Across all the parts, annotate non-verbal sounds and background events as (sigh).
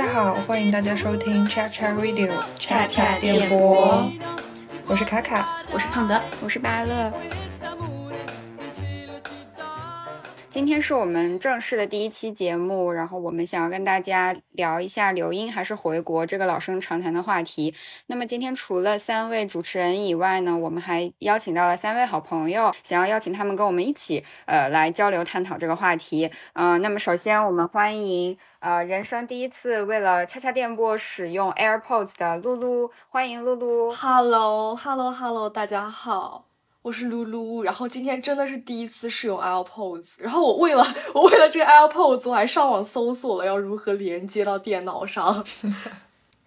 家好，欢迎大家收听 Chat Chat Radio 恰恰电电波，我是卡卡。我是胖德，我是巴乐。今天是我们正式的第一期节目，然后我们想要跟大家聊一下留英还是回国这个老生常谈的话题。那么今天除了三位主持人以外呢，我们还邀请到了三位好朋友，想要邀请他们跟我们一起呃来交流探讨这个话题。嗯、那么首先我们欢迎呃人生第一次为了恰恰电波使用 AirPods 的露露，欢迎露露。Hello，Hello，Hello，大家好，我是露露。然后今天真的是第一次使用 AirPods，然后我为了我为了这个 AirPods，我还上网搜索了要如何连接到电脑上。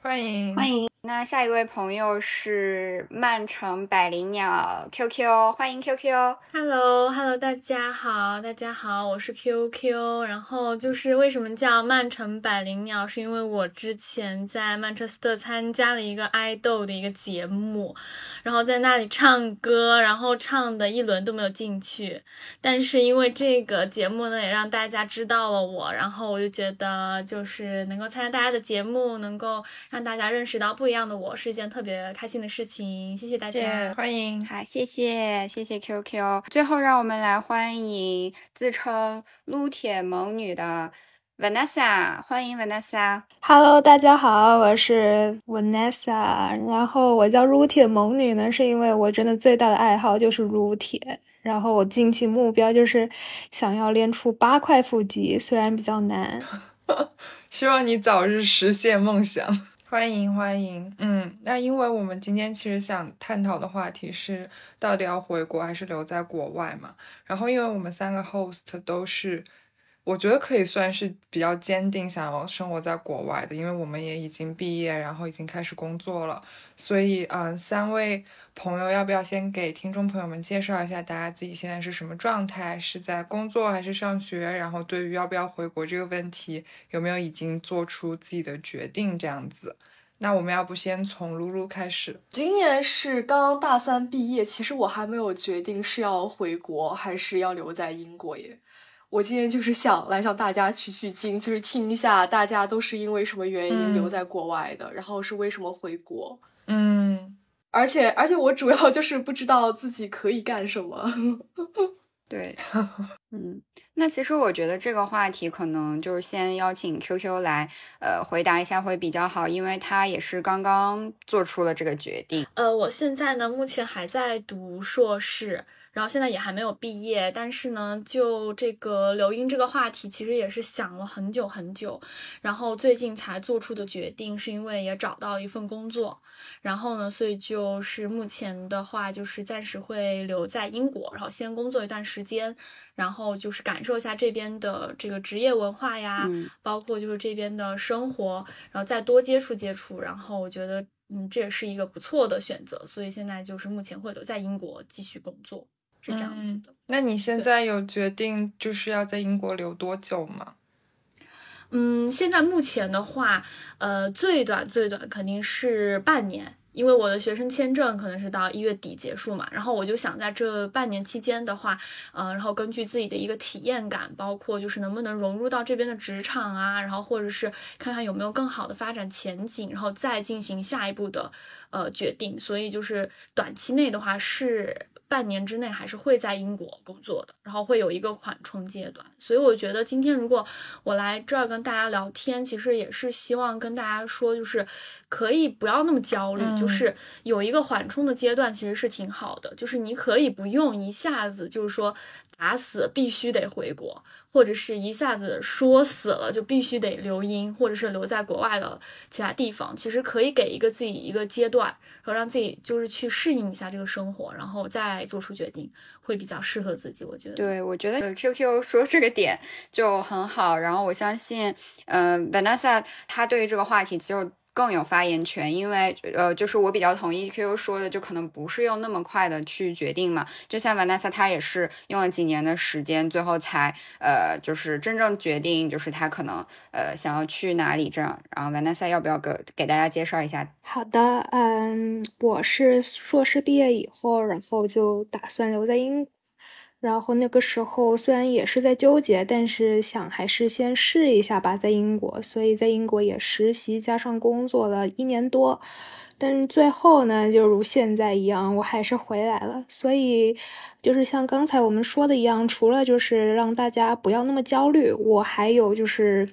欢迎，欢迎。那下一位朋友是曼城百灵鸟 QQ，欢迎 QQ。Hello，Hello，大家好，大家好，我是 QQ。然后就是为什么叫曼城百灵鸟，是因为我之前在曼彻斯特参加了一个爱豆的一个节目，然后在那里唱歌，然后唱的一轮都没有进去。但是因为这个节目呢，也让大家知道了我，然后我就觉得就是能够参加大家的节目，能够让大家认识到不一样的我，是一件特别开心的事情。谢谢大家。欢迎。好，谢谢谢谢 QQ。最后，让我们来欢迎自称撸铁萌女的 Vanessa，欢迎 Vanessa。Hello，大家好，我是 Vanessa，然后我叫撸铁萌女呢，是因为我真的最大的爱好就是撸铁，然后我近期目标就是想要练出八块腹肌，虽然比较难。(laughs) 希望你早日实现梦想。欢迎欢迎，嗯，那因为我们今天其实想探讨的话题是到底要回国还是留在国外嘛。然后因为我们三个 host 都是，我觉得可以算是比较坚定想要生活在国外的，因为我们也已经毕业，然后已经开始工作了。所以，嗯，三位朋友要不要先给听众朋友们介绍一下大家自己现在是什么状态？是在工作还是上学？然后对于要不要回国这个问题，有没有已经做出自己的决定？这样子。那我们要不先从露露开始？今年是刚刚大三毕业，其实我还没有决定是要回国还是要留在英国耶。我今天就是想来向大家取取经，就是听一下大家都是因为什么原因嗯留在国外的，然后是为什么回国。嗯，而且而且我主要就是不知道自己可以干什么。对，(laughs) 嗯，那其实我觉得这个话题可能就是先邀请 QQ 来，呃，回答一下会比较好，因为他也是刚刚做出了这个决定。呃，我现在呢，目前还在读硕士，然后现在也还没有毕业，但是呢，就这个留英这个话题，其实也是想了很久很久，然后最近才做出的决定，是因为也找到一份工作，然后呢，所以就是目前的话，就是暂时会留在英国，然后先工作一段时间，然后就是感受一下这边的这个职业文化呀，嗯。包括就是这边的生活，然后再多接触接触，然后我觉得，嗯，这也是一个不错的选择，所以现在就是目前会留在英国继续工作，是这样子的。那你现在有决定就是要在英国留多久吗？嗯，现在目前的话，呃，最短最短肯定是半年。因为我的学生签证可能是到一月底结束嘛，然后我就想在这半年期间的话，呃，然后根据自己的一个体验感，包括就是能不能融入到这边的职场啊，然后或者是看看有没有更好的发展前景，然后再进行下一步的呃决定。所以就是短期内的话是半年之内还是会在英国工作的，然后会有一个缓冲阶段。所以我觉得今天如果我来这儿跟大家聊天，其实也是希望跟大家说，就是可以不要那么焦虑，嗯就是有一个缓冲的阶段，其实是挺好的。就是你可以不用一下子就是说打死必须得回国，或者是一下子说死了就必须得留英，或者是留在国外的其他地方，其实可以给一个自己一个阶段，然后让自己就是去适应一下这个生活，然后再做出决定，会比较适合自己。我觉得。对，我觉得 QQ 说 (laughs) 这个点就很好，然后我相信，呃，Vanessa 她对于这个话题就更有发言权，因为呃，就是我比较同意 QQ 说的，就可能不是用那么快的去决定嘛。就像 Vanessa 她也是用了几年的时间，最后才呃，就是真正决定，就是她可能呃想要去哪里这样。然后 Vanessa 要不要给给大家介绍一下？好的，嗯，我是硕士毕业以后，然后就打算留在英国。然后那个时候虽然也是在纠结，但是想还是先试一下吧，在英国，所以在英国也实习加上工作了一年多，但是最后呢，就如现在一样，我还是回来了。所以就是像刚才我们说的一样，除了就是让大家不要那么焦虑，我还有就是。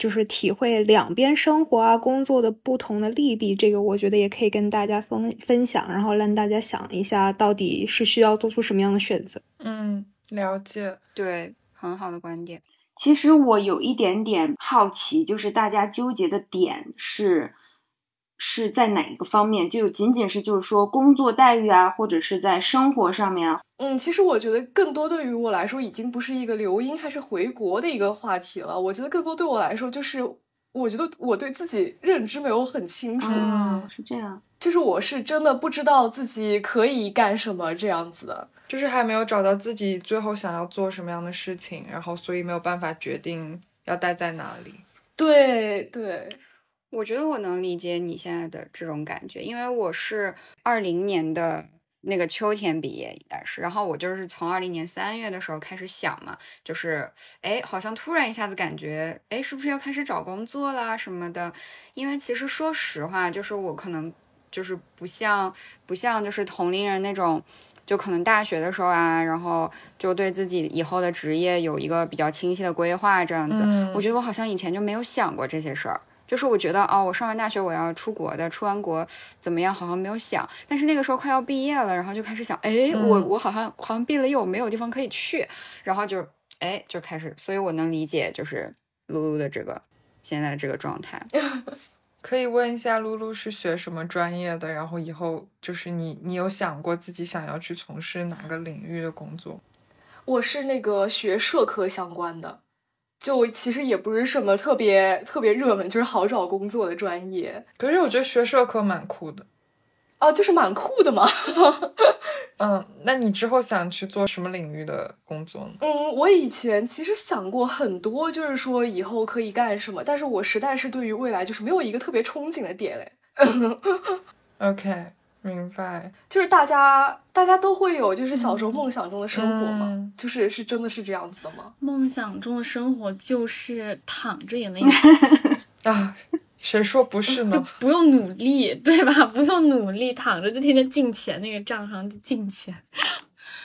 就是体会两边生活啊、工作的不同的利弊，这个我觉得也可以跟大家分分享，然后让大家想一下，到底是需要做出什么样的选择。嗯，了解，对，很好的观点。其实我有一点点好奇，就是大家纠结的点是。是在哪一个方面？就仅仅是就是说工作待遇啊，或者是在生活上面啊？嗯，其实我觉得更多对于我来说，已经不是一个留英还是回国的一个话题了。我觉得更多对我来说，就是我觉得我对自己认知没有很清楚。嗯，是这样。就是我是真的不知道自己可以干什么这样子的，就是还没有找到自己最后想要做什么样的事情，然后所以没有办法决定要待在哪里。对对。我觉得我能理解你现在的这种感觉，因为我是二零年的那个秋天毕业，应该是，然后我就是从二零年三月的时候开始想嘛，就是哎，好像突然一下子感觉，哎，是不是要开始找工作啦什么的？因为其实说实话，就是我可能就是不像不像就是同龄人那种，就可能大学的时候啊，然后就对自己以后的职业有一个比较清晰的规划这样子。我觉得我好像以前就没有想过这些事儿。就是我觉得哦，我上完大学我要出国的，出完国怎么样？好像没有想。但是那个时候快要毕业了，然后就开始想，哎，我我好像好像毕了业，我没有地方可以去，然后就哎就开始。所以我能理解，就是露露的这个现在的这个状态。(laughs) 可以问一下露露是学什么专业的？然后以后就是你你有想过自己想要去从事哪个领域的工作？我是那个学社科相关的。就其实也不是什么特别特别热门，就是好找工作的专业。可是我觉得学社科蛮酷的，哦，就是蛮酷的嘛。(laughs) 嗯，那你之后想去做什么领域的工作呢？嗯，我以前其实想过很多，就是说以后可以干什么，但是我实在是对于未来就是没有一个特别憧憬的点嘞。OK。明白，就是大家大家都会有，就是小时候梦想中的生活吗？就是是真的是这样子的吗？梦想中的生活就是躺着也能 (laughs) 啊？谁说不是呢？就不用努力，对吧？不用努力，躺着就天天进钱，那个账上就进钱。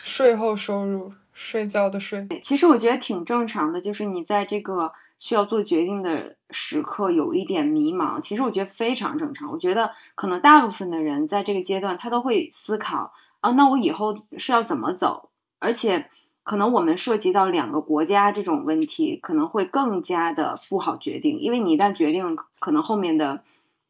税后收入，睡觉的税。其实我觉得挺正常的，就是你在这个。需要做决定的时刻有一点迷茫，其实我觉得非常正常。我觉得可能大部分的人在这个阶段，他都会思考啊，那我以后是要怎么走？而且可能我们涉及到两个国家这种问题，可能会更加的不好决定，因为你一旦决定，可能后面的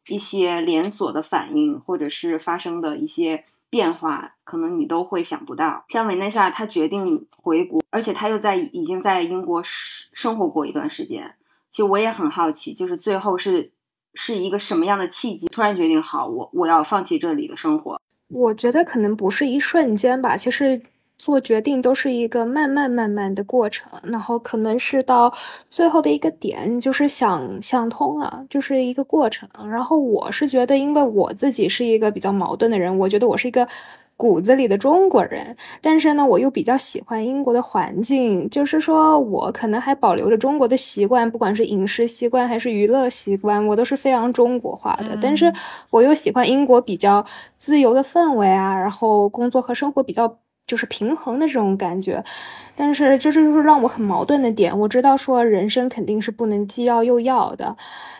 一些连锁的反应，或者是发生的一些。变化可能你都会想不到，像维内萨，他决定回国，而且他又在已经在英国生生活过一段时间。其实我也很好奇，就是最后是是一个什么样的契机，突然决定好我我要放弃这里的生活。我觉得可能不是一瞬间吧，其实。做决定都是一个慢慢慢慢的过程，然后可能是到最后的一个点，就是想想通了，就是一个过程。然后我是觉得，因为我自己是一个比较矛盾的人，我觉得我是一个骨子里的中国人，但是呢，我又比较喜欢英国的环境，就是说我可能还保留着中国的习惯，不管是饮食习惯还是娱乐习惯，我都是非常中国化的。但是我又喜欢英国比较自由的氛围啊，然后工作和生活比较。就是平衡的这种感觉，但是就是就是让我很矛盾的点。我知道说人生肯定是不能既要又要的，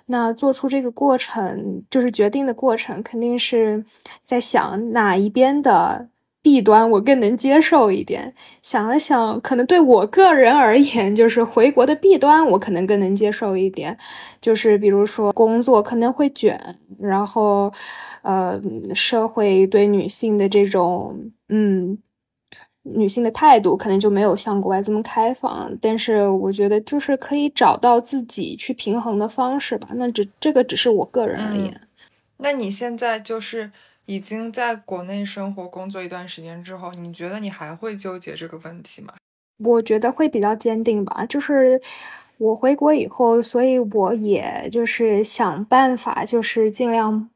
那做出这个过程就是决定的过程，肯定是在想哪一边的弊端我更能接受一点。想了想，可能对我个人而言，就是回国的弊端我可能更能接受一点，就是比如说工作可能会卷，然后呃，社会对女性的这种嗯。女性的态度可能就没有像国外这么开放，但是我觉得就是可以找到自己去平衡的方式吧。那只这个只是我个人而言。那你现在就是已经在国内生活工作一段时间之后，你觉得你还会纠结这个问题吗？我觉得会比较坚定吧。就是我回国以后，所以我也就是想办法，就是尽量。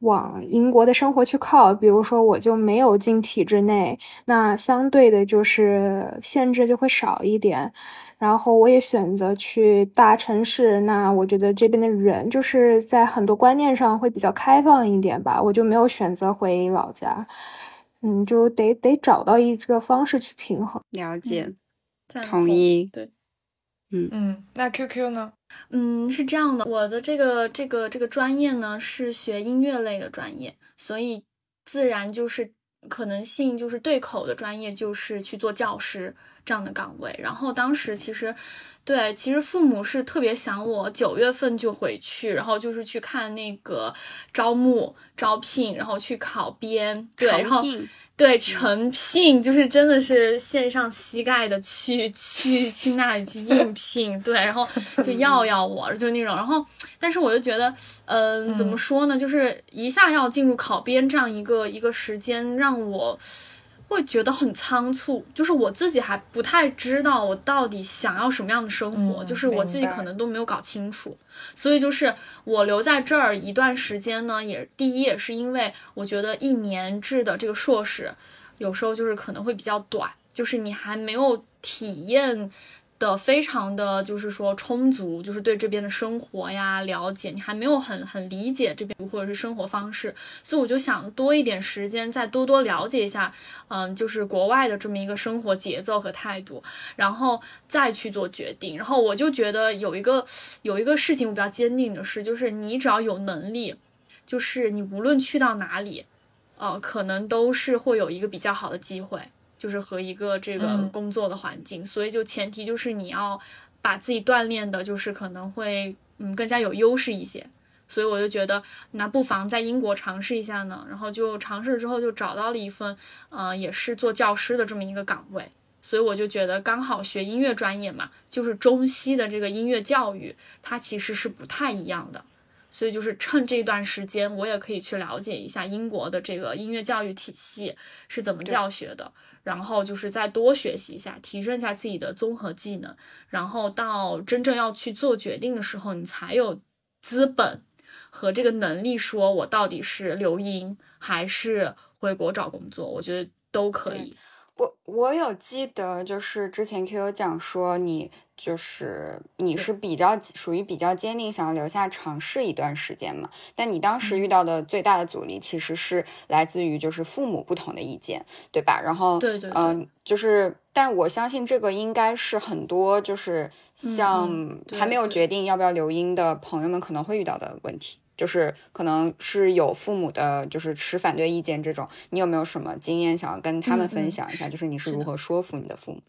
往英国的生活去靠，比如说我就没有进体制内，那相对的就是限制就会少一点。然后我也选择去大城市，那我觉得这边的人就是在很多观念上会比较开放一点吧，我就没有选择回老家。嗯，就得得找到一个方式去平衡。了解，同意。对，嗯嗯，那 QQ 呢？嗯，是这样的，我的这个这个这个专业呢是学音乐类的专业，所以自然就是可能性就是对口的专业就是去做教师。这样的岗位，然后当时其实，对，其实父母是特别想我九月份就回去，然后就是去看那个招募招聘，然后去考编，对，然后对诚聘，就是真的是献上膝盖的去去去那里去应 (laughs) 聘，对，然后就要 (laughs) 要我，就那种，然后但是我就觉得，嗯，怎么说呢，就是一下要进入考编这样一个一个时间，让我。会觉得很仓促，就是我自己还不太知道我到底想要什么样的生活，就是我自己可能都没有搞清楚，所以就是我留在这儿一段时间呢，也第一也是因为我觉得一年制的这个硕士，有时候就是可能会比较短，就是你还没有体验。的非常的就是说充足，就是对这边的生活呀了解，你还没有很很理解这边或者是生活方式，所以我就想多一点时间，再多多了解一下，嗯，就是国外的这么一个生活节奏和态度，然后再去做决定。然后我就觉得有一个有一个事情我比较坚定的是，就是你只要有能力，就是你无论去到哪里，呃，可能都是会有一个比较好的机会。就是和一个这个工作的环境，所以就前提就是你要把自己锻炼的，就是可能会嗯更加有优势一些。所以我就觉得，那不妨在英国尝试一下呢。然后就尝试之后就找到了一份，嗯，也是做教师的这么一个岗位。所以我就觉得刚好学音乐专业嘛，就是中西的这个音乐教育，它其实是不太一样的。所以就是趁这段时间，我也可以去了解一下英国的这个音乐教育体系是怎么教学的。然后就是再多学习一下，提升一下自己的综合技能，然后到真正要去做决定的时候，你才有资本和这个能力，说我到底是留英还是回国找工作，我觉得都可以。我我有记得，就是之前 Q Q 讲说你。就是你是比较属于比较坚定，想要留下尝试一段时间嘛？但你当时遇到的最大的阻力其实是来自于就是父母不同的意见，对吧？然后对对，嗯，就是，但我相信这个应该是很多就是像还没有决定要不要留英的朋友们可能会遇到的问题，就是可能是有父母的就是持反对意见这种，你有没有什么经验想要跟他们分享一下？就是你是如何说服你的父母？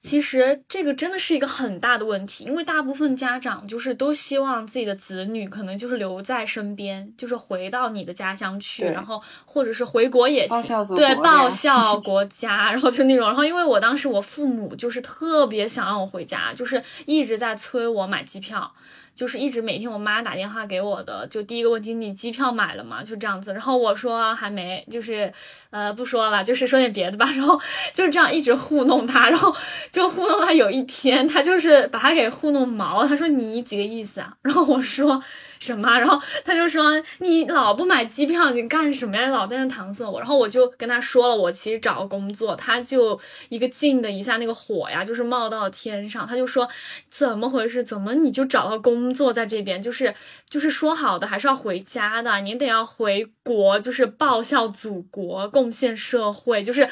其实这个真的是一个很大的问题，因为大部分家长就是都希望自己的子女可能就是留在身边，就是回到你的家乡去，然后或者是回国也行，对，报 (laughs) 效国家，然后就那种。然后因为我当时我父母就是特别想让我回家，就是一直在催我买机票。就是一直每天我妈打电话给我的，就第一个问题，你机票买了吗？就这样子，然后我说还没，就是呃不说了，就是说点别的吧，(laughs) 然后就是这样一直糊弄他，然后就糊弄他。有一天他就是把他给糊弄毛，他说你几个意思啊？(laughs) 然后我说。什么？然后他就说你老不买机票，你干什么呀？老在那搪塞我。然后我就跟他说了，我其实找个工作。他就一个劲的一下，那个火呀，就是冒到天上。他就说怎么回事？怎么你就找到工作在这边？就是就是说好的还是要回家的，你得要回国，就是报效祖国，贡献社会。就是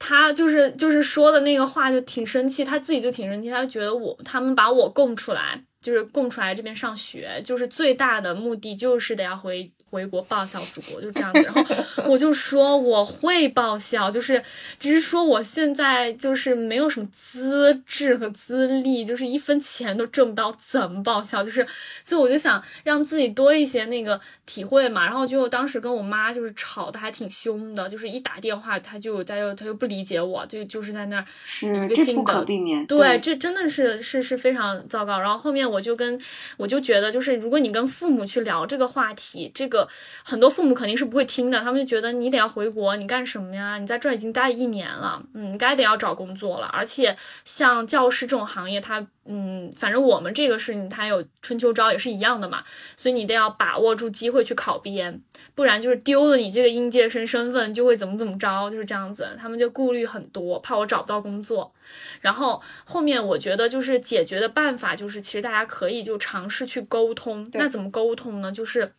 他就是就是说的那个话就挺生气，他自己就挺生气，他就觉得我他们把我供出来。就是供出来这边上学，就是最大的目的就是得要回。回国报效祖国就这样子，然后我就说我会报效，就是只是说我现在就是没有什么资质和资历，就是一分钱都挣不到，怎么报效？就是所以我就想让自己多一些那个体会嘛。然后就当时跟我妈就是吵的还挺凶的，就是一打电话她就她又她又不理解我，就就是在那儿一个劲的，对，这真的是是是非常糟糕。然后后面我就跟我就觉得就是如果你跟父母去聊这个话题，这个。个很多父母肯定是不会听的，他们就觉得你得要回国，你干什么呀？你在这儿已经待一年了，嗯，该得要找工作了。而且像教师这种行业，他嗯，反正我们这个是他有春秋招也是一样的嘛，所以你得要把握住机会去考编，不然就是丢了你这个应届生身份就会怎么怎么着，就是这样子。他们就顾虑很多，怕我找不到工作。然后后面我觉得就是解决的办法就是，其实大家可以就尝试去沟通。那怎么沟通呢？就是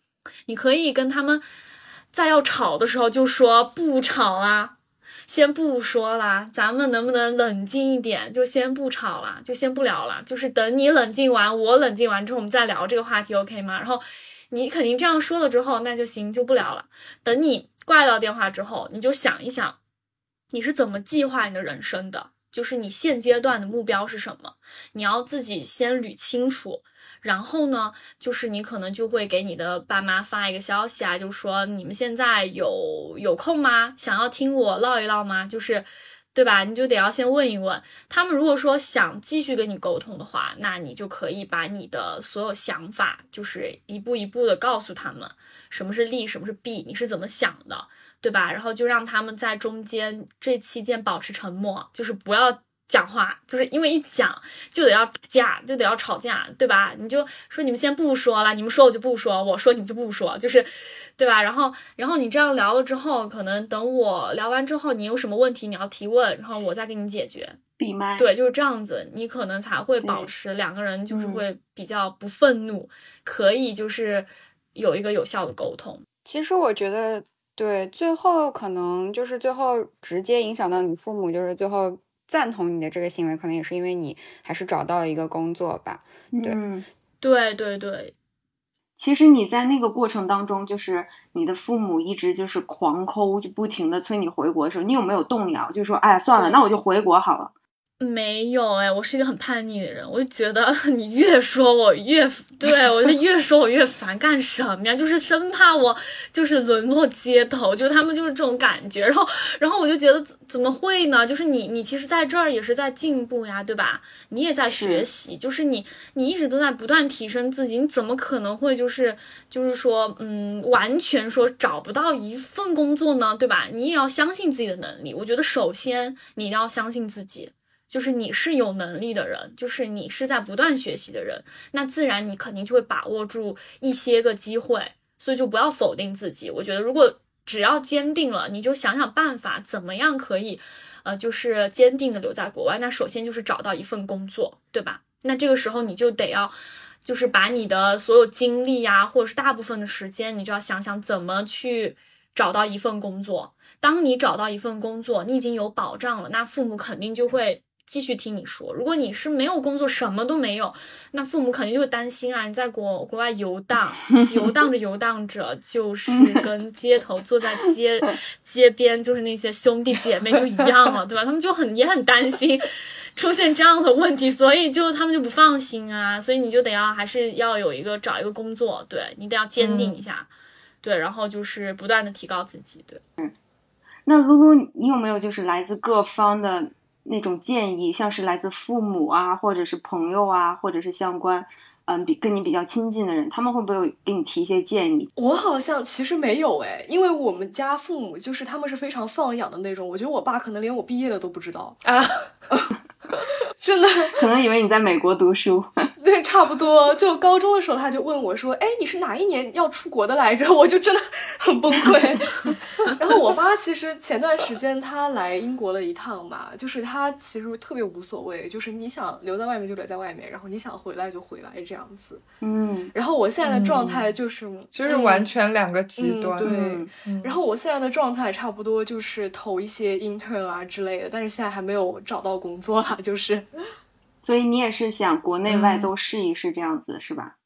你可以跟他们在要吵的时候就说不吵啦。先不说啦，咱们能不能冷静一点？就先不吵了，就先不聊了。就是等你冷静完，我冷静完之后，我们再聊这个话题，OK 吗？然后你肯定这样说了之后，那就行，就不聊了。等你挂掉电话之后，你就想一想，你是怎么计划你的人生的？就是你现阶段的目标是什么？你要自己先捋清楚。然后呢，就是你可能就会给你的爸妈发一个消息啊，就说你们现在有有空吗？想要听我唠一唠吗？就是，对吧？你就得要先问一问他们。如果说想继续跟你沟通的话，那你就可以把你的所有想法，就是一步一步的告诉他们什么是利，什么是弊，你是怎么想的，对吧？然后就让他们在中间这期间保持沉默，就是不要。讲话就是因为一讲就得要架，就得要吵架，对吧？你就说你们先不说了，你们说我就不说，我说你就不说，就是，对吧？然后，然后你这样聊了之后，可能等我聊完之后，你有什么问题你要提问，然后我再给你解决。闭麦。对，就是这样子，你可能才会保持两个人就是会比较不愤怒，可以就是有一个有效的沟通。其实我觉得，对，最后可能就是最后直接影响到你父母，就是最后。赞同你的这个行为，可能也是因为你还是找到了一个工作吧。对，对，对，对。其实你在那个过程当中，就是你的父母一直就是狂抠，就不停的催你回国的时候，你有没有动摇？就说，哎呀，算了，那我就回国好了。没有哎，我是一个很叛逆的人，我就觉得 (laughs) 你越说我越 (laughs) 对我就越说我越烦，干什么呀？就是生怕我就是沦落街头，就是他们就是这种感觉。然后，然后我就觉得怎么会呢？就是你，你其实在这儿也是在进步呀，对吧？你也在学习，就是你，你一直都在不断提升自己，你怎么可能会就是就是说，嗯，完全说找不到一份工作呢，对吧？你也要相信自己的能力。我觉得首先你一定要相信自己。就是你是有能力的人，就是你是在不断学习的人，那自然你肯定就会把握住一些个机会，所以就不要否定自己。我觉得如果只要坚定了，你就想想办法，怎么样可以，呃，就是坚定的留在国外。那首先就是找到一份工作，对吧？那这个时候你就得要，就是把你的所有精力呀，或者是大部分的时间，你就要想想怎么去找到一份工作。当你找到一份工作，你已经有保障了，那父母肯定就会。继续听你说，如果你是没有工作，什么都没有，那父母肯定就会担心啊。你在国国外游荡，游荡着游荡着，就是 (laughs) 跟街头坐在街街边，就是那些兄弟姐妹就一样了，对吧？他们就很也很担心出现这样的问题，所以就他们就不放心啊。所以你就得要还是要有一个找一个工作，对你得要坚定一下，对，然后就是不断的提高自己，对。嗯，那露露，你有没有就是来自各方的？那种建议，像是来自父母啊，或者是朋友啊，或者是相关，嗯，比跟你比较亲近的人，他们会不会给你提一些建议？我好像其实没有哎，因为我们家父母就是他们是非常放养的那种，我觉得我爸可能连我毕业了都不知道啊。(laughs) (laughs) 真的，(laughs) 可能以为你在美国读书。(laughs) 对，差不多。就高中的时候，他就问我说：“哎，你是哪一年要出国的来着？”我就真的很崩溃。然后我妈其实前段时间她来英国了一趟嘛，就是她其实特别无所谓，就是你想留在外面就留在外面，然后你想回来就回来这样子。嗯。然后我现在的状态就是，就是完全两个极端。对。然后我现在的状态差不多就是投一些 intern 啊之类的，但是现在还没有找到工作啊，就是。所以你也是想国内外都试一试这样子是吧？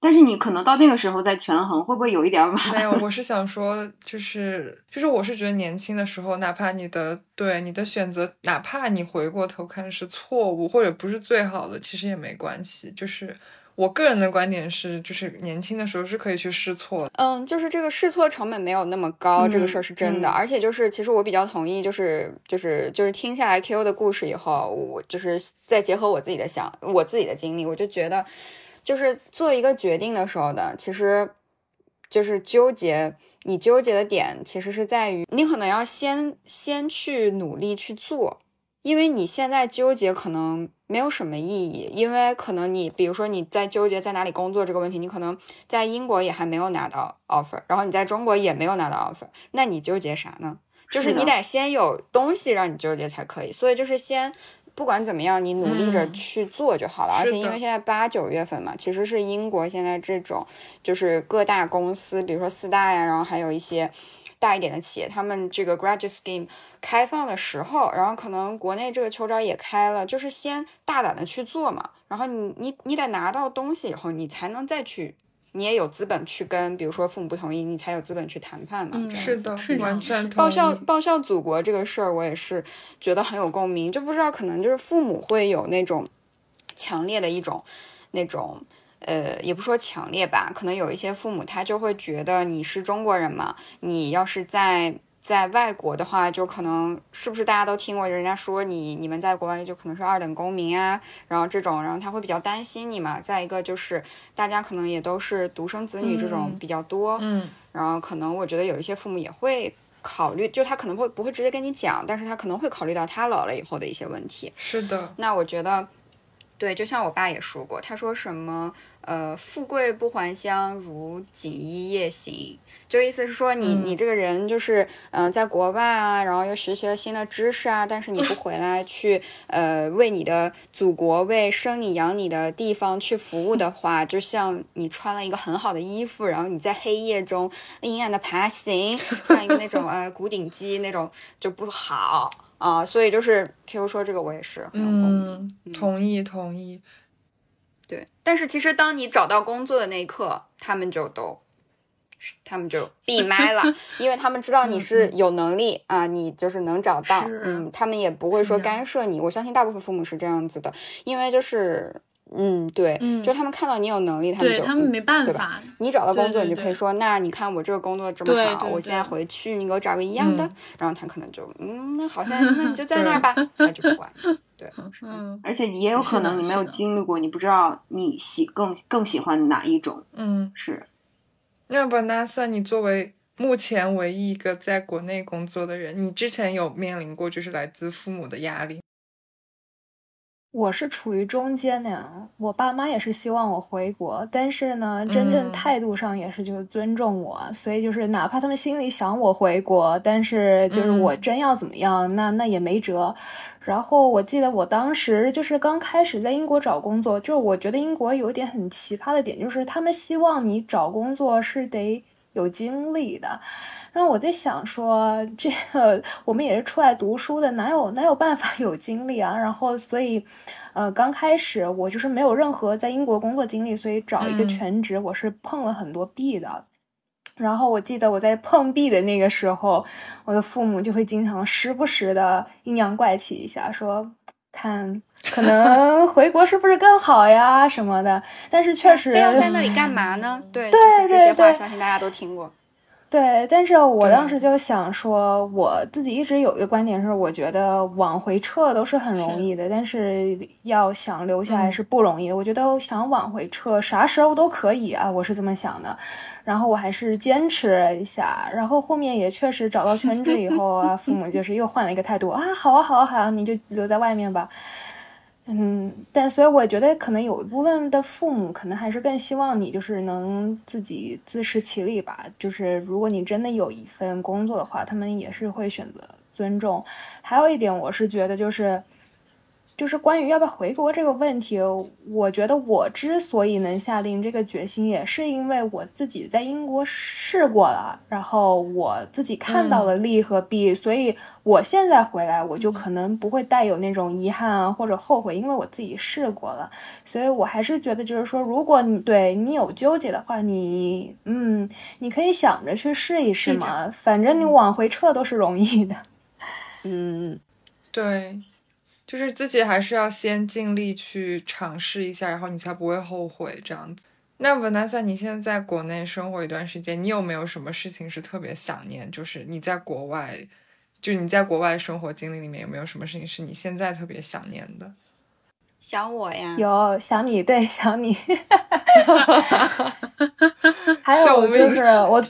但是你可能到那个时候再权衡，会不会有一点晚？没有，我是想说，就是就是，我是觉得年轻的时候，哪怕你的对你的选择，哪怕你回过头看是错误或者不是最好的，其实也没关系，就是。我个人的观点是，就是年轻的时候是可以去试错的。嗯，就是这个试错成本没有那么高，这个事儿是真的。而且就是，其实我比较同意，就是就是就是听下来 Q 的故事以后，我就是再结合我自己的想，我自己的经历，我就觉得，就是做一个决定的时候的，其实就是纠结，你纠结的点其实是在于你可能要先先去努力去做，因为你现在纠结可能没有什么意义，因为可能你比如说你在纠结在哪里工作这个问题，你可能在英国也还没有拿到 offer，然后你在中国也没有拿到 offer，那你纠结啥呢？就是你得先有东西让你纠结才可以，所以就是先不管怎么样，你努力着去做就好了。而且因为现在八九月份嘛，其实是英国现在这种就是各大公司，比如说四大呀，然后还有一些大一点的企业，他们这个 graduate scheme 开放的时候，然后可能国内这个秋招也开了，就是先大胆的去做嘛。然后你你你得拿到东西以后，你才能再去。你也有资本去跟，比如说父母不同意，你才有资本去谈判嘛。是的，是完全报效报效祖国这个事儿，我也是觉得很有共鸣。就不知道可能就是父母会有那种强烈的一种那种呃，也不说强烈吧，可能有一些父母他就会觉得你是中国人嘛，你要是在。在外国的话，就可能是不是大家都听过人家说你你们在国外就可能是二等公民啊，然后这种，然后他会比较担心你嘛。再一个就是大家可能也都是独生子女这种比较多，嗯，然后可能我觉得有一些父母也会考虑，就他可能会不会直接跟你讲，但是他可能会考虑到他老了以后的一些问题。是的，那我觉得，对，就像我爸也说过，他说什么。呃，富贵不还乡，如锦衣夜行。就意思是说，你你这个人就是，嗯，在国外啊，然后又学习了新的知识啊，但是你不回来 (laughs) 去，呃，为你的祖国、为生你养你的地方去服务的话，就像你穿了一个很好的衣服，然后你在黑夜中阴暗的爬行，像一个那种呃 (laughs) 古顶鸡那种就不好啊。所以就是 Q 说这个，我也是，嗯，同意同意。对，但是其实当你找到工作的那一刻，他们就都，他们就闭麦了，(laughs) 因为他们知道你是有能力啊，你就是能找到，嗯，他们也不会说干涉你。我相信大部分父母是这样子的，因为就是，嗯，对，就他们看到你有能力，他们就他们没办法。你找到工作，你就可以说，那你看我这个工作这么好，我现在回去，你给我找个一样的，然后他可能就，嗯，那好 (laughs) 像那你就在那儿吧，那就不管。(laughs) 对，嗯，而且也有可能你没有经历过，你不知道你喜更更喜欢哪一种。嗯，是。那 Vanessa，你作为目前唯一一个在国内工作的人，你之前有面临过就是来自父母的压力？我是处于中间的呀，我爸妈也是希望我回国，但是呢，真正态度上也是就是尊重我，所以就是哪怕他们心里想我回国，但是就是我真要怎么样，那那也没辙。然后我记得我当时就是刚开始在英国找工作，就是我觉得英国有一点很奇葩的点，就是他们希望你找工作是得有经历的。然后我在想说，这个我们也是出来读书的，哪有哪有办法有经历啊？然后所以，呃，刚开始我就是没有任何在英国工作经历，所以找一个全职，我是碰了很多壁的。然后我记得我在碰壁的那个时候，我的父母就会经常时不时的阴阳怪气一下，说看可能回国是不是更好呀什么的。但是确实，要在那里干嘛呢？对，(laughs) 对这些话相信大家都听过。对，但是我当时就想说，我自己一直有一个观点是，我觉得往回撤都是很容易的，但是要想留下来是不容易的。我觉得想往回撤，啥时候都可以啊，我是这么想的。然后我还是坚持了一下，然后后面也确实找到圈子以后啊，父母就是又换了一个态度啊，好啊好啊好啊，你就留在外面吧。嗯，但所以我觉得可能有一部分的父母可能还是更希望你就是能自己自食其力吧。就是如果你真的有一份工作的话，他们也是会选择尊重。还有一点，我是觉得就是。就是关于要不要回国这个问题，我觉得我之所以能下定这个决心，也是因为我自己在英国试过了，然后我自己看到了利和弊，所以我现在回来，我就可能不会带有那种遗憾啊或者后悔，因为我自己试过了，所以我还是觉得，就是说，如果你对你有纠结的话，你嗯，你可以想着去试一试嘛，反正你往回撤都是容易的，嗯，对。就是自己还是要先尽力去尝试一下，然后你才不会后悔这样子。那 Vanessa，你现在在国内生活一段时间，你有没有什么事情是特别想念？就是你在国外，就你在国外生活经历里面有没有什么事情是你现在特别想念的？想我呀？有想你，对想你。(laughs) 还有就是我。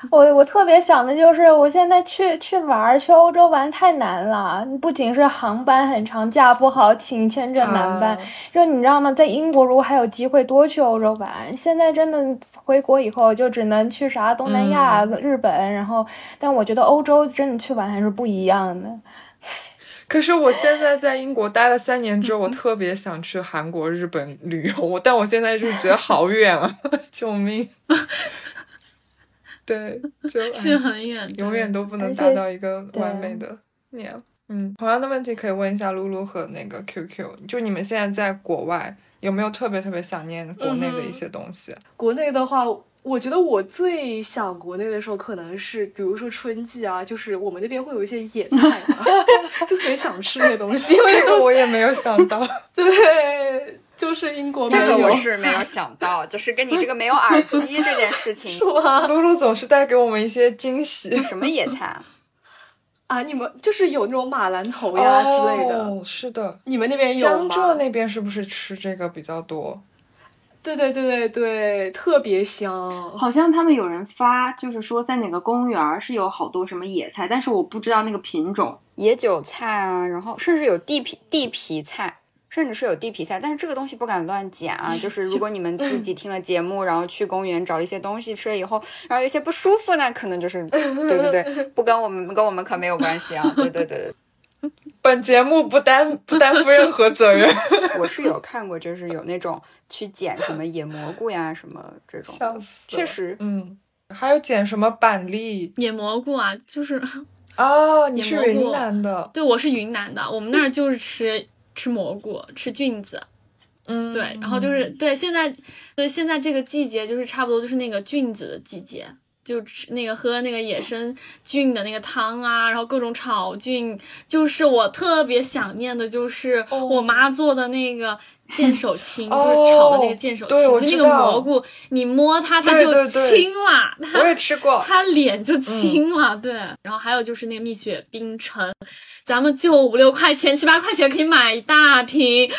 (laughs) 我我特别想的就是，我现在去去玩，去欧洲玩太难了。不仅是航班很长，假不好请，签证难办。就你知道吗？在英国如果还有机会多去欧洲玩，现在真的回国以后就只能去啥东南亚、日本。然后，但我觉得欧洲真的去玩还是不一样的。(laughs) 可是我现在在英国待了三年之后，我特别想去韩国、日本旅游，但我现在就觉得好远啊！(laughs) 救命！对，就 (laughs) 是很远，永远都不能达到一个完美的年。嗯，同样的问题可以问一下露露和那个 QQ，就你们现在在国外有没有特别特别想念国内的一些东西？国内的话，我觉得我最想国内的时候，可能是比如说春季啊，就是我们那边会有一些野菜，(laughs) 就特别想吃那些东西。因为我也没有想到，(laughs) 对。就是英国这个我是没有想到，(laughs) 就是跟你这个没有耳机这件事情，(laughs) 是吗？露露总是带给我们一些惊喜。(laughs) 什么野菜啊？你们就是有那种马兰头呀之类的。哦，是的。你们那边有江浙那边是不是吃这个比较多？对对对对对，特别香。好像他们有人发，就是说在哪个公园是有好多什么野菜，但是我不知道那个品种。野韭菜啊，然后甚至有地皮地皮菜。甚至是有地皮菜，但是这个东西不敢乱捡啊。(laughs) 就是如果你们自己 (laughs) 听了节目，然后去公园找了一些东西吃了以后，然后有些不舒服呢，可能就是 (laughs) 对对对，不跟我们跟我们可没有关系啊。对对对，本节目不担不担负任何责任。我是有看过，就是有那种去捡什么野蘑菇呀什么这种，确实，嗯，还有捡什么板栗、野蘑菇啊，就是哦，你是云南的，对，我是云南的，我们那儿就是吃。吃蘑菇，吃菌子，嗯，对，然后就是对现在，对现在这个季节就是差不多就是那个菌子的季节，就吃那个喝那个野生菌的那个汤啊，然后各种炒菌，就是我特别想念的，就是我妈做的那个剑手青，(laughs) 就是炒的那个剑手青，就那个蘑菇，你摸它它就青了，我也吃过，(laughs) 它脸就青了，对，然后还有就是那个蜜雪冰城。咱们就五六块钱、七八块钱可以买一大瓶，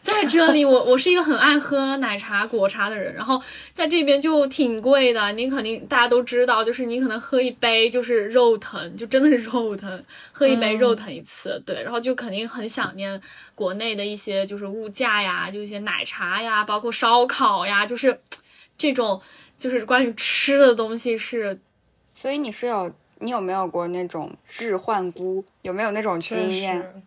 在这里，我我是一个很爱喝奶茶、果茶的人，然后在这边就挺贵的。你肯定大家都知道，就是你可能喝一杯就是肉疼，就真的是肉疼，喝一杯肉疼一次。对，然后就肯定很想念国内的一些就是物价呀，就一些奶茶呀，包括烧烤呀，就是这种就是关于吃的东西是。所以你是有。你有没有过那种置换菇？有没有那种经验？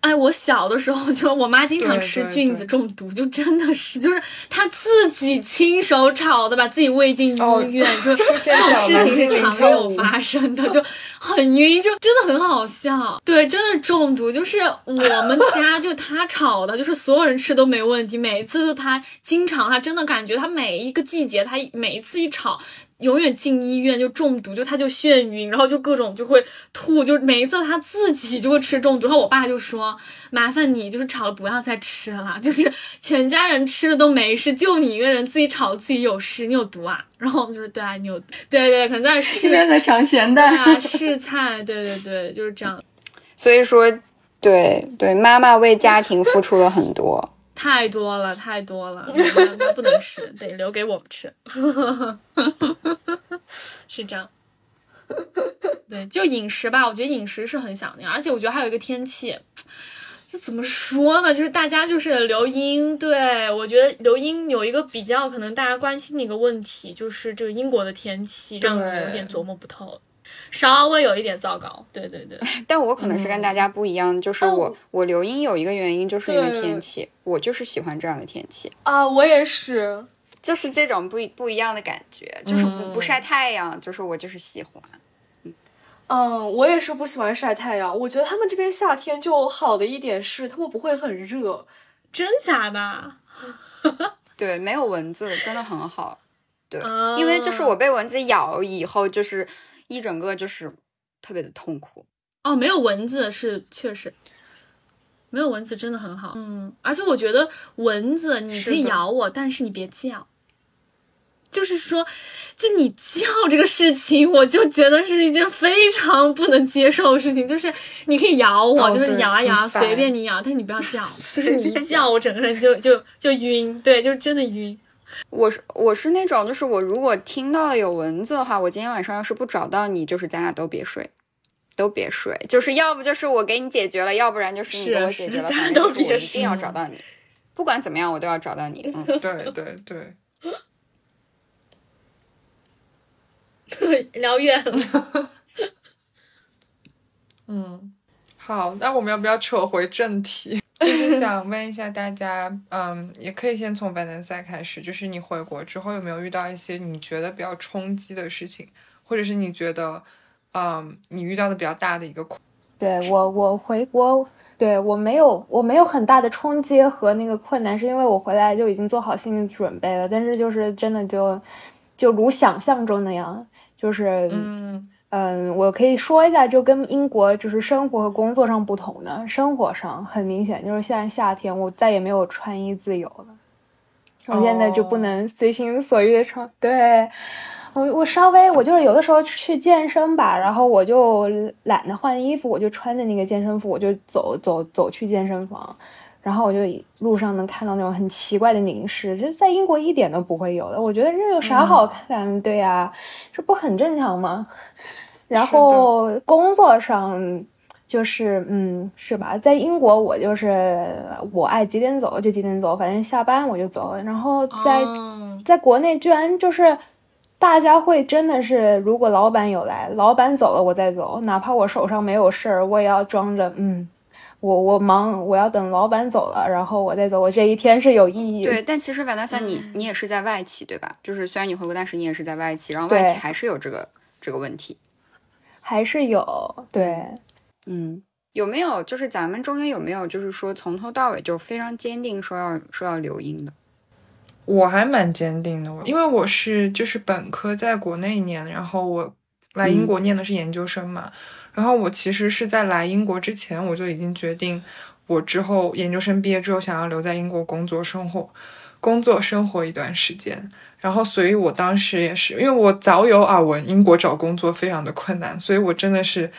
哎，我小的时候就我妈经常吃菌子中毒，就真的是就是她自己亲手炒的，把自己喂进医院，就 (laughs) 这种事情是常有发生的，就很晕，就真的很好笑。对，真的中毒，就是我们家就她炒的，就是所有人吃都没问题，每一次都她经常，她真的感觉她每一个季节，她每一次一炒。永远进医院就中毒，就他就眩晕，然后就各种就会吐，就每一次他自己就会吃中毒。然后我爸就说：“麻烦你就是炒了不要再吃了，(laughs) 就是全家人吃了都没事，就你一个人自己炒自己有事，你有毒啊。”然后我们就说：“对啊，你有对对，可能在吃面的尝咸淡啊，试菜，对对对，就是这样。所以说，对对，妈妈为家庭付出了很多。”太多了，太多了，(laughs) 那不能吃，得留给我们吃。(laughs) 是这样，对，就饮食吧，我觉得饮食是很想念，而且我觉得还有一个天气，这怎么说呢？就是大家就是刘英，对我觉得刘英有一个比较可能大家关心的一个问题，就是这个英国的天气让人有点琢磨不透。稍微有一点糟糕，对对对，(laughs) 但我可能是跟大家不一样，就是我我留音有一个原因，就是因为天气，我就是喜欢这样的天气。啊，我也是，就是这种不不一样的感觉，就是不不晒太阳，就是我就是喜欢，嗯，我也是不喜欢晒太阳，我觉得他们这边夏天就好的一点是他们不会很热，真假的？(laughs) 对，没有蚊子，真的很好，对，因为就是我被蚊子咬以后就是。一整个就是特别的痛苦哦，没有蚊子是确实，没有蚊子真的很好，嗯，而且我觉得蚊子你可以咬我，但是你别叫，就是说，就你叫这个事情，我就觉得是一件非常不能接受的事情。就是你可以咬我，就是咬啊咬，随便你咬，但是你不要叫。(laughs) 就是你一叫，我整个人就就就晕，对，就真的晕。我是我是那种，就是我如果听到了有蚊子的话，我今天晚上要是不找到你，就是咱俩都别睡。都别睡，就是要不就是我给你解决了，要不然就是你给我解决了。咱都别睡，一定要找到你，不管怎么样，我都要找到你。嗯对 (laughs) 对对，(laughs) 聊远了。(laughs) 嗯，好，那我们要不要扯回正题？就是 (laughs) 想问一下大家，嗯，也可以先从 Vanessa 开始，就是你回国之后有没有遇到一些你觉得比较冲击的事情，或者是你觉得？嗯，你遇到的比较大的一个困，对我，我回国，对我没有，我没有很大的冲击和那个困难，是因为我回来就已经做好心理准备了。但是就是真的就，就如想象中那样，就是，嗯嗯，我可以说一下，就跟英国就是生活和工作上不同的，生活上很明显，就是现在夏天我再也没有穿衣自由了，我现在就不能随心所欲的穿，对。我我稍微我就是有的时候去健身吧，然后我就懒得换衣服，我就穿着那个健身服，我就走走走去健身房，然后我就路上能看到那种很奇怪的凝视，这在英国一点都不会有的。我觉得这有啥好看？对呀，这不很正常吗？然后工作上就是嗯，是吧？在英国我就是我爱几点走就几点走，反正下班我就走。然后在在国内居然就是。大家会真的是，如果老板有来，老板走了我再走，哪怕我手上没有事儿，我也要装着，嗯，我我忙，我要等老板走了，然后我再走，我这一天是有意义。对，但其实瓦达萨，你你也是在外企对吧？就是虽然你回国，但是你也是在外企，然后外企还是有这个这个问题，还是有。对，嗯，有没有就是咱们中间有没有就是说从头到尾就非常坚定说要说要留英的？我还蛮坚定的，因为我是就是本科在国内念，然后我来英国念的是研究生嘛。然后我其实是在来英国之前，我就已经决定，我之后研究生毕业之后想要留在英国工作生活，工作生活一段时间。然后，所以我当时也是，因为我早有耳闻英国找工作非常的困难，所以我真的是。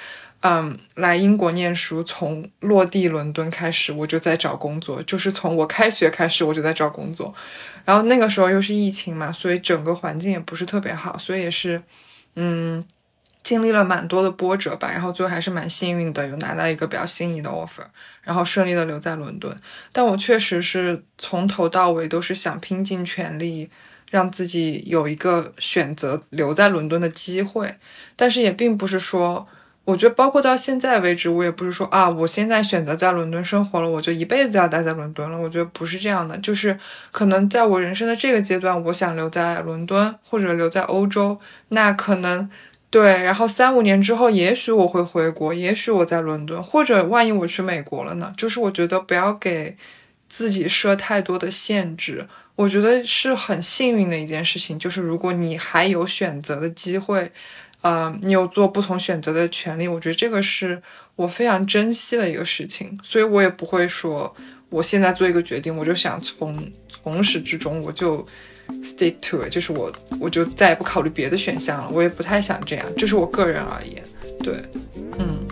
嗯，来英国念书，从落地伦敦开始，我就在找工作，就是从我开学开始，我就在找工作。然后那个时候又是疫情嘛，所以整个环境也不是特别好，所以也是，嗯，经历了蛮多的波折吧。然后最后还是蛮幸运的，有拿到一个比较心仪的 offer，然后顺利的留在伦敦。但我确实是从头到尾都是想拼尽全力，让自己有一个选择留在伦敦的机会，但是也并不是说。我觉得，包括到现在为止，我也不是说啊，我现在选择在伦敦生活了，我就一辈子要待在伦敦了。我觉得不是这样的，就是可能在我人生的这个阶段，我想留在伦敦或者留在欧洲，那可能对。然后三五年之后，也许我会回国，也许我在伦敦，或者万一我去美国了呢？就是我觉得不要给自己设太多的限制。我觉得是很幸运的一件事情，就是如果你还有选择的机会。呃，你有做不同选择的权利，我觉得这个是我非常珍惜的一个事情，所以我也不会说我现在做一个决定，我就想从从始至终我就 stick to it，就是我我就再也不考虑别的选项了，我也不太想这样，就是我个人而言，对，嗯。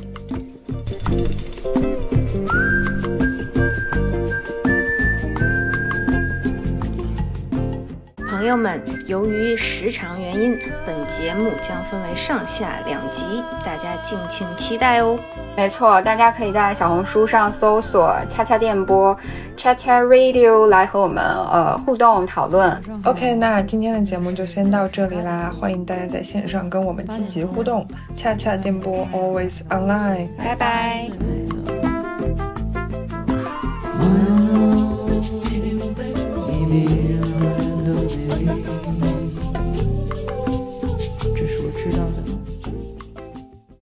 朋友们，由于时长原因，本节目将分为上下两集，大家敬请期待哦。没错，大家可以在小红书上搜索“恰恰电波 ”（Chacha Radio） 来和我们呃互动讨论。OK，那今天的节目就先到这里啦，欢迎大家在线上跟我们积极互动。恰恰电波 always online，拜拜。